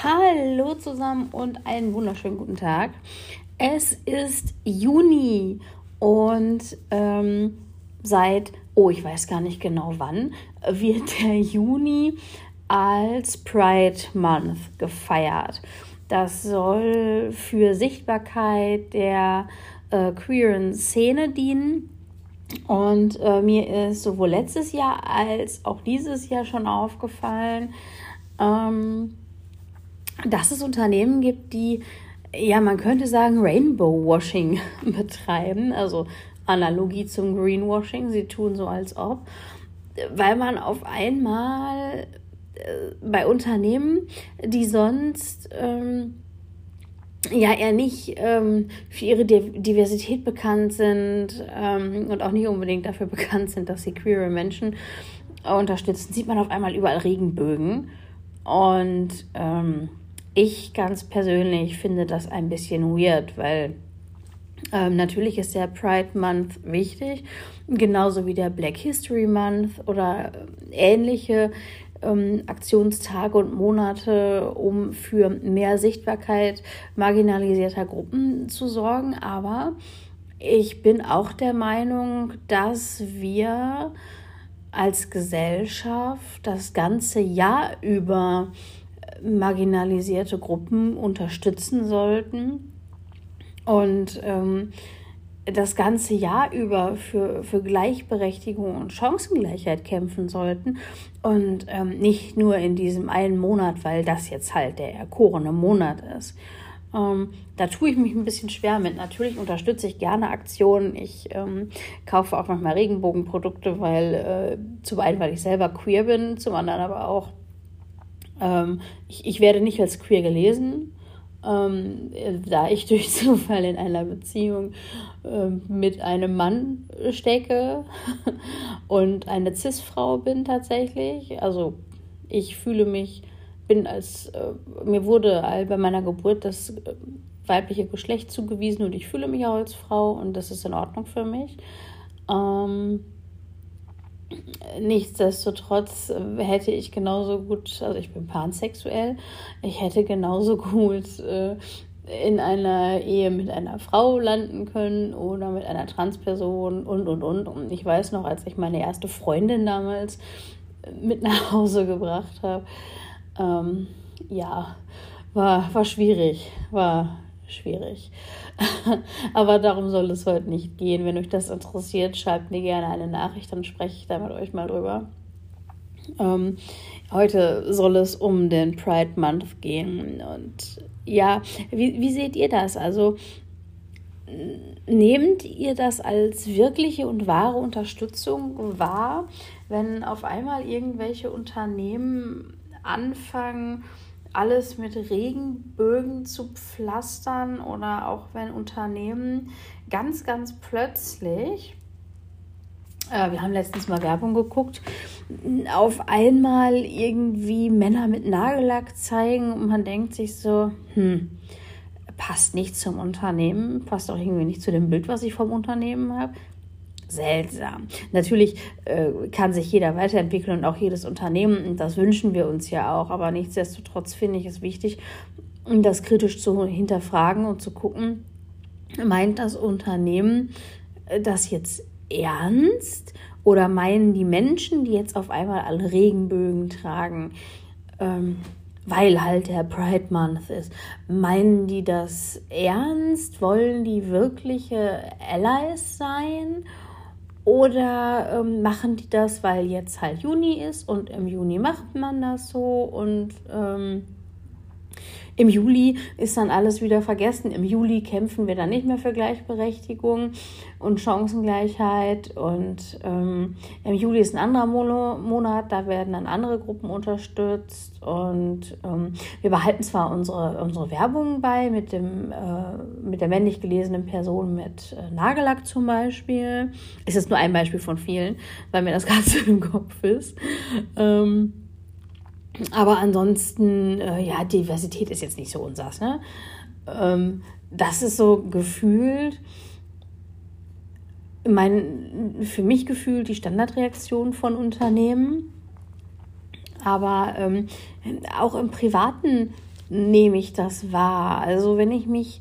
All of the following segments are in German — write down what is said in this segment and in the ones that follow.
Hallo zusammen und einen wunderschönen guten Tag. Es ist Juni und ähm, seit, oh, ich weiß gar nicht genau wann, wird der Juni als Pride Month gefeiert. Das soll für Sichtbarkeit der äh, queeren Szene dienen. Und äh, mir ist sowohl letztes Jahr als auch dieses Jahr schon aufgefallen, ähm, dass es Unternehmen gibt, die, ja, man könnte sagen, Rainbow Washing betreiben, also Analogie zum Greenwashing, sie tun so als ob, weil man auf einmal äh, bei Unternehmen, die sonst ähm, ja eher nicht ähm, für ihre Diversität bekannt sind ähm, und auch nicht unbedingt dafür bekannt sind, dass sie queere Menschen unterstützen, sieht man auf einmal überall Regenbögen. Und ähm, ich ganz persönlich finde das ein bisschen weird, weil ähm, natürlich ist der Pride Month wichtig, genauso wie der Black History Month oder ähnliche ähm, Aktionstage und Monate, um für mehr Sichtbarkeit marginalisierter Gruppen zu sorgen. Aber ich bin auch der Meinung, dass wir als Gesellschaft das ganze Jahr über marginalisierte Gruppen unterstützen sollten und ähm, das ganze Jahr über für, für Gleichberechtigung und Chancengleichheit kämpfen sollten und ähm, nicht nur in diesem einen Monat, weil das jetzt halt der erkorene Monat ist. Ähm, da tue ich mich ein bisschen schwer mit. Natürlich unterstütze ich gerne Aktionen. Ich ähm, kaufe auch manchmal Regenbogenprodukte, weil äh, zum einen, weil ich selber queer bin, zum anderen aber auch, ähm, ich, ich werde nicht als queer gelesen, ähm, da ich durch Zufall in einer Beziehung äh, mit einem Mann stecke und eine Cis-Frau bin tatsächlich. Also ich fühle mich, bin als, äh, mir wurde bei meiner Geburt das äh, weibliche Geschlecht zugewiesen und ich fühle mich auch als Frau und das ist in Ordnung für mich. Ähm, Nichtsdestotrotz äh, hätte ich genauso gut, also ich bin pansexuell, ich hätte genauso gut äh, in einer Ehe mit einer Frau landen können oder mit einer Transperson und und und. Und ich weiß noch, als ich meine erste Freundin damals mit nach Hause gebracht habe, ähm, ja, war, war schwierig, war schwierig. Aber darum soll es heute nicht gehen. Wenn euch das interessiert, schreibt mir gerne eine Nachricht, dann spreche ich da mit euch mal drüber. Ähm, heute soll es um den Pride Month gehen. Und ja, wie, wie seht ihr das? Also nehmt ihr das als wirkliche und wahre Unterstützung wahr, wenn auf einmal irgendwelche Unternehmen anfangen, alles mit Regenbögen zu pflastern oder auch wenn Unternehmen ganz, ganz plötzlich, äh, wir haben letztens mal Werbung geguckt, auf einmal irgendwie Männer mit Nagellack zeigen und man denkt sich so, hm, passt nicht zum Unternehmen, passt auch irgendwie nicht zu dem Bild, was ich vom Unternehmen habe seltsam. Natürlich äh, kann sich jeder weiterentwickeln und auch jedes Unternehmen, und das wünschen wir uns ja auch, aber nichtsdestotrotz finde ich es wichtig, das kritisch zu hinterfragen und zu gucken, meint das Unternehmen äh, das jetzt ernst oder meinen die Menschen, die jetzt auf einmal alle Regenbögen tragen, ähm, weil halt der Pride Month ist. Meinen die das ernst? Wollen die wirkliche Allies sein? Oder ähm, machen die das, weil jetzt halt Juni ist und im Juni macht man das so und ähm, im Juli ist dann alles wieder vergessen. Im Juli kämpfen wir dann nicht mehr für Gleichberechtigung und Chancengleichheit. Und ähm, im Juli ist ein anderer Monat, da werden dann andere Gruppen unterstützt. Und ähm, wir behalten zwar unsere, unsere Werbung bei mit, dem, äh, mit der männlich gelesenen Person mit äh, Nagellack zum Beispiel. Ist jetzt nur ein Beispiel von vielen, weil mir das Ganze im Kopf ist. Ähm, aber ansonsten, äh, ja, Diversität ist jetzt nicht so unsers. Ne? Ähm, das ist so gefühlt, mein, für mich gefühlt die Standardreaktion von Unternehmen. Aber ähm, auch im privaten nehme ich das wahr. Also wenn ich mich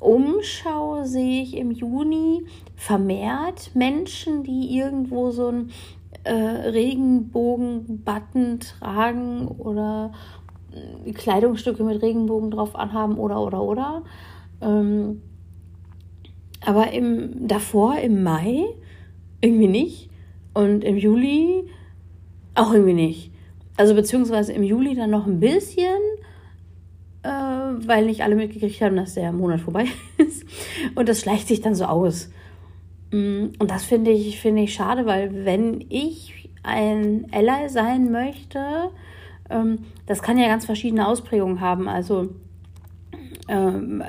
umschaue, sehe ich im Juni vermehrt Menschen, die irgendwo so ein äh, Regenbogen-Button tragen oder äh, Kleidungsstücke mit Regenbogen drauf anhaben oder oder oder. Ähm, aber im, davor, im Mai, irgendwie nicht. Und im Juli auch irgendwie nicht. Also beziehungsweise im Juli dann noch ein bisschen, äh, weil nicht alle mitgekriegt haben, dass der Monat vorbei ist. Und das schleicht sich dann so aus. Mm, und das finde ich, finde ich schade, weil wenn ich ein Ally sein möchte, ähm, das kann ja ganz verschiedene Ausprägungen haben. Also ähm,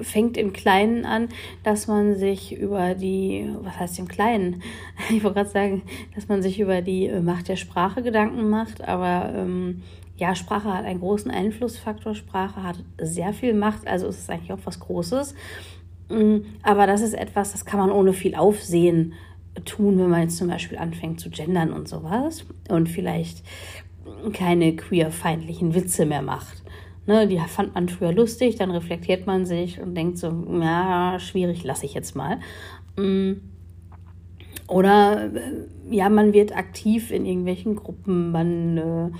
fängt im Kleinen an, dass man sich über die, was heißt im Kleinen? Ich wollte gerade sagen, dass man sich über die Macht der Sprache Gedanken macht, aber ähm, ja, Sprache hat einen großen Einflussfaktor, Sprache hat sehr viel Macht, also ist es eigentlich auch was Großes. Mm, aber das ist etwas, das kann man ohne viel Aufsehen tun, wenn man jetzt zum Beispiel anfängt zu gendern und sowas und vielleicht keine queerfeindlichen Witze mehr macht. Ne, die fand man früher lustig, dann reflektiert man sich und denkt so, ja, schwierig, lasse ich jetzt mal. Mm. Oder äh, ja, man wird aktiv in irgendwelchen Gruppen, man, äh,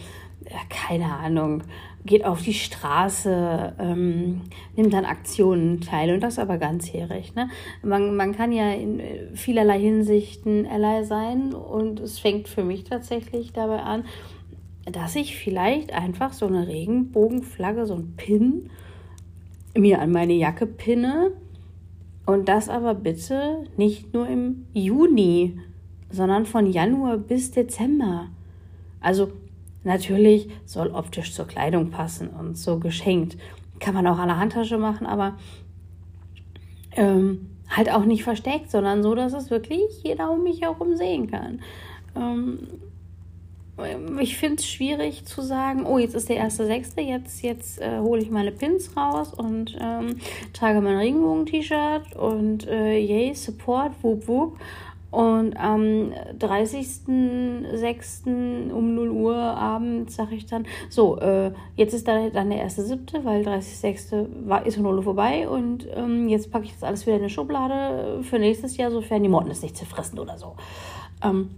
keine Ahnung, geht auf die Straße, ähm, nimmt dann Aktionen teil und das aber ganzjährig. Ne? Man, man kann ja in äh, vielerlei Hinsichten Ally sein und es fängt für mich tatsächlich dabei an, dass ich vielleicht einfach so eine Regenbogenflagge, so ein Pin mir an meine Jacke pinne und das aber bitte nicht nur im Juni, sondern von Januar bis Dezember. Also Natürlich soll optisch zur Kleidung passen und so geschenkt. Kann man auch an der Handtasche machen, aber ähm, halt auch nicht versteckt, sondern so, dass es wirklich jeder um mich herum sehen kann. Ähm, ich finde es schwierig zu sagen, oh, jetzt ist der erste Sechste, jetzt, jetzt äh, hole ich meine Pins raus und ähm, trage mein Regenbogen-T-Shirt und äh, yay, Support, wup, wup. Und am 30.06. um 0 Uhr abends sage ich dann, so, äh, jetzt ist dann, dann der erste siebte, weil 30.06. war ist 0 Uhr vorbei und ähm, jetzt packe ich das alles wieder in eine Schublade für nächstes Jahr, sofern die Motten es nicht zerfressen oder so. Ähm,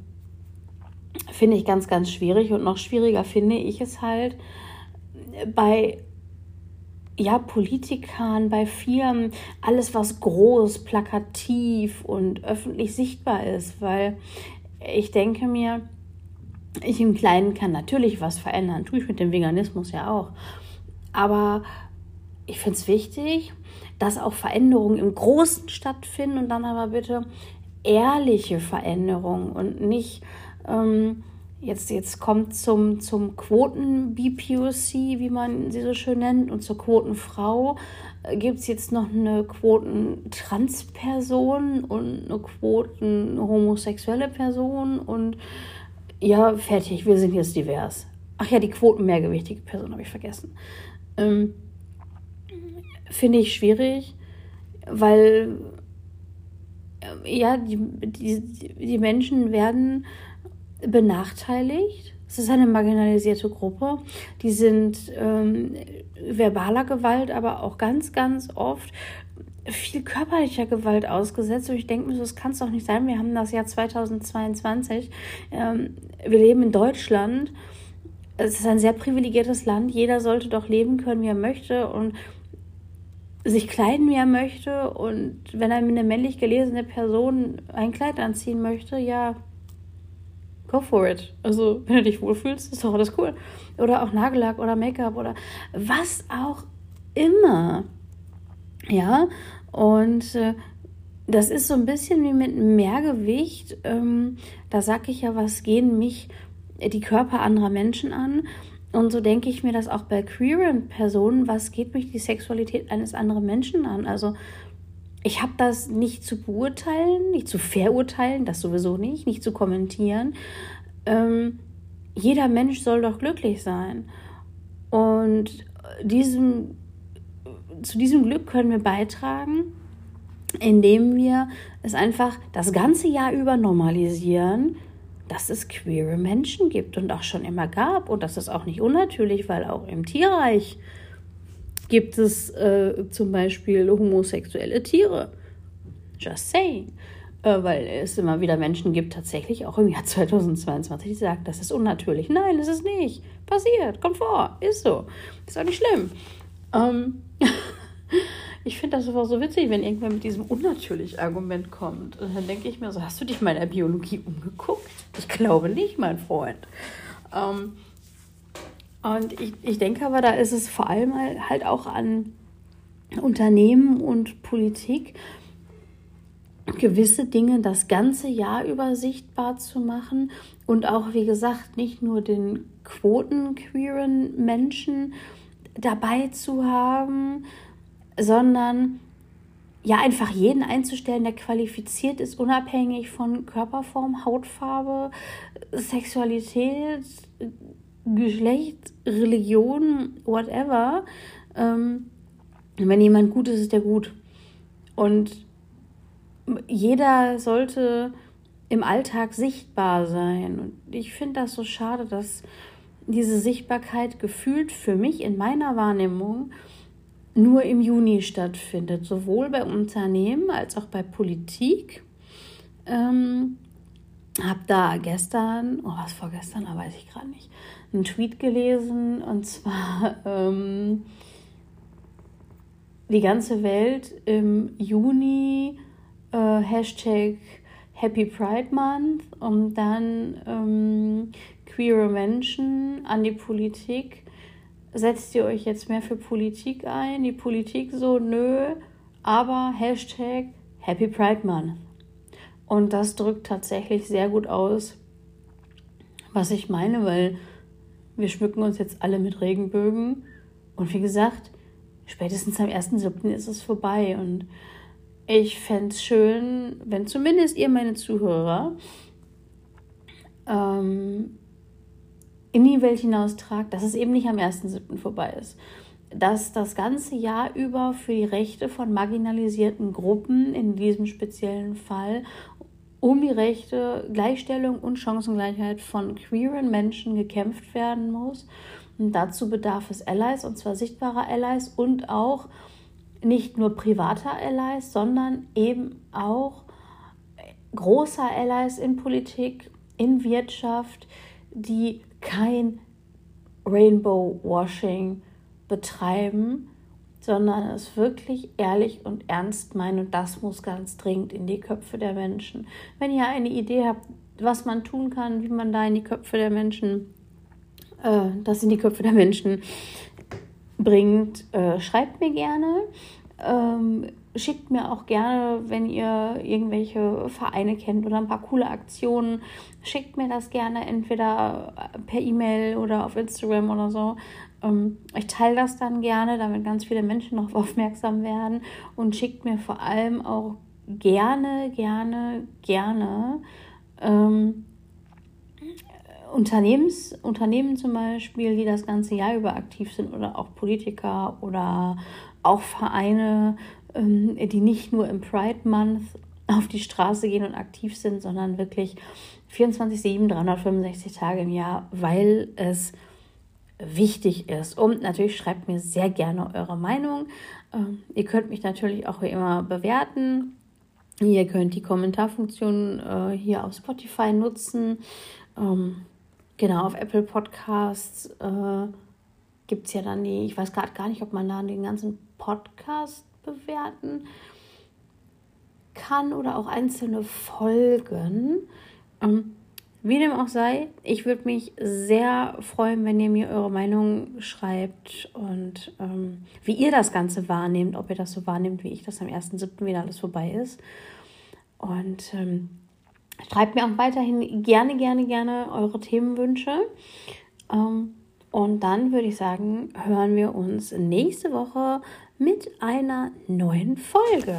finde ich ganz, ganz schwierig und noch schwieriger finde ich es halt bei ja, Politikern, bei Firmen, alles, was groß, plakativ und öffentlich sichtbar ist, weil ich denke mir, ich im Kleinen kann natürlich was verändern, tue ich mit dem Veganismus ja auch. Aber ich finde es wichtig, dass auch Veränderungen im Großen stattfinden und dann aber bitte ehrliche Veränderungen und nicht ähm, Jetzt, jetzt kommt zum, zum Quoten-BPOC, wie man sie so schön nennt, und zur Quotenfrau äh, gibt es jetzt noch eine Quoten-Transperson und eine Quoten-homosexuelle Person und ja, fertig, wir sind jetzt divers. Ach ja, die Quoten-mehrgewichtige Person habe ich vergessen. Ähm, Finde ich schwierig, weil äh, ja, die, die, die Menschen werden benachteiligt. Es ist eine marginalisierte Gruppe. Die sind ähm, verbaler Gewalt, aber auch ganz, ganz oft viel körperlicher Gewalt ausgesetzt. Und ich denke mir, das kann es doch nicht sein. Wir haben das Jahr 2022. Ähm, wir leben in Deutschland. Es ist ein sehr privilegiertes Land. Jeder sollte doch leben können, wie er möchte und sich kleiden, wie er möchte. Und wenn er eine männlich gelesene Person ein Kleid anziehen möchte, ja, go for it. Also, wenn du dich wohlfühlst, ist doch alles cool. Oder auch Nagellack oder Make-up oder was auch immer. Ja, und äh, das ist so ein bisschen wie mit Mehrgewicht. Ähm, da sage ich ja, was gehen mich die Körper anderer Menschen an? Und so denke ich mir das auch bei queeren Personen, was geht mich die Sexualität eines anderen Menschen an? Also ich habe das nicht zu beurteilen, nicht zu verurteilen, das sowieso nicht, nicht zu kommentieren. Ähm, jeder Mensch soll doch glücklich sein. Und diesem, zu diesem Glück können wir beitragen, indem wir es einfach das ganze Jahr über normalisieren, dass es queere Menschen gibt und auch schon immer gab. Und das ist auch nicht unnatürlich, weil auch im Tierreich gibt es äh, zum Beispiel homosexuelle Tiere. Just saying. Äh, weil es immer wieder Menschen gibt, tatsächlich auch im Jahr 2022, die sagen, das ist unnatürlich. Nein, das ist nicht. Passiert, kommt vor, ist so. Ist auch nicht schlimm. Ähm ich finde das einfach so witzig, wenn irgendwer mit diesem unnatürlich Argument kommt. Und dann denke ich mir so, hast du dich mal in der Biologie umgeguckt? Ich glaube nicht, mein Freund. Ähm und ich, ich denke aber, da ist es vor allem halt auch an Unternehmen und Politik, gewisse Dinge das ganze Jahr über sichtbar zu machen und auch, wie gesagt, nicht nur den quotenqueeren Menschen dabei zu haben, sondern ja einfach jeden einzustellen, der qualifiziert ist, unabhängig von Körperform, Hautfarbe, Sexualität, Geschlecht, Religion, whatever. Ähm, wenn jemand gut ist, ist der gut. Und jeder sollte im Alltag sichtbar sein. Und ich finde das so schade, dass diese Sichtbarkeit gefühlt für mich in meiner Wahrnehmung nur im Juni stattfindet, sowohl bei Unternehmen als auch bei Politik. Ähm, habe da gestern, oh was vorgestern, da weiß ich gerade nicht, einen Tweet gelesen und zwar ähm, die ganze Welt im Juni äh, Hashtag Happy Pride Month und dann ähm, queere Menschen an die Politik. Setzt ihr euch jetzt mehr für Politik ein? Die Politik so, nö, aber Hashtag Happy Pride Month. Und das drückt tatsächlich sehr gut aus, was ich meine, weil wir schmücken uns jetzt alle mit Regenbögen. Und wie gesagt, spätestens am 1.7. ist es vorbei. Und ich fände es schön, wenn zumindest ihr, meine Zuhörer, ähm, in die Welt hinaus tragt, dass es eben nicht am 1.7. vorbei ist. Dass das ganze Jahr über für die Rechte von marginalisierten Gruppen, in diesem speziellen Fall, um die Rechte, Gleichstellung und Chancengleichheit von queeren Menschen gekämpft werden muss. Und dazu bedarf es Allies, und zwar sichtbarer Allies und auch nicht nur privater Allies, sondern eben auch großer Allies in Politik, in Wirtschaft, die kein Rainbow Washing betreiben, sondern es wirklich ehrlich und ernst meinen und das muss ganz dringend in die Köpfe der Menschen. Wenn ihr eine Idee habt, was man tun kann, wie man da in die Köpfe der Menschen, äh, das in die Köpfe der Menschen bringt, äh, schreibt mir gerne. Ähm, schickt mir auch gerne, wenn ihr irgendwelche Vereine kennt oder ein paar coole Aktionen, schickt mir das gerne entweder per E-Mail oder auf Instagram oder so. Ähm, ich teile das dann gerne, damit ganz viele Menschen darauf aufmerksam werden und schickt mir vor allem auch gerne, gerne, gerne ähm, Unternehmens, Unternehmen zum Beispiel, die das ganze Jahr über aktiv sind oder auch Politiker oder auch Vereine, ähm, die nicht nur im Pride Month auf die Straße gehen und aktiv sind, sondern wirklich 24-7, 365 Tage im Jahr, weil es wichtig ist. Und natürlich schreibt mir sehr gerne eure Meinung. Ähm, ihr könnt mich natürlich auch wie immer bewerten. Ihr könnt die Kommentarfunktion äh, hier auf Spotify nutzen. Ähm, genau, auf Apple Podcasts äh, gibt es ja dann die, ich weiß gerade gar nicht, ob man da den ganzen Podcast bewerten kann oder auch einzelne Folgen. Ähm, wie dem auch sei, ich würde mich sehr freuen, wenn ihr mir eure Meinung schreibt und ähm, wie ihr das Ganze wahrnehmt, ob ihr das so wahrnehmt, wie ich das am 1.7. wieder alles vorbei ist. Und ähm, schreibt mir auch weiterhin gerne, gerne, gerne eure Themenwünsche. Ähm, und dann würde ich sagen, hören wir uns nächste Woche mit einer neuen Folge.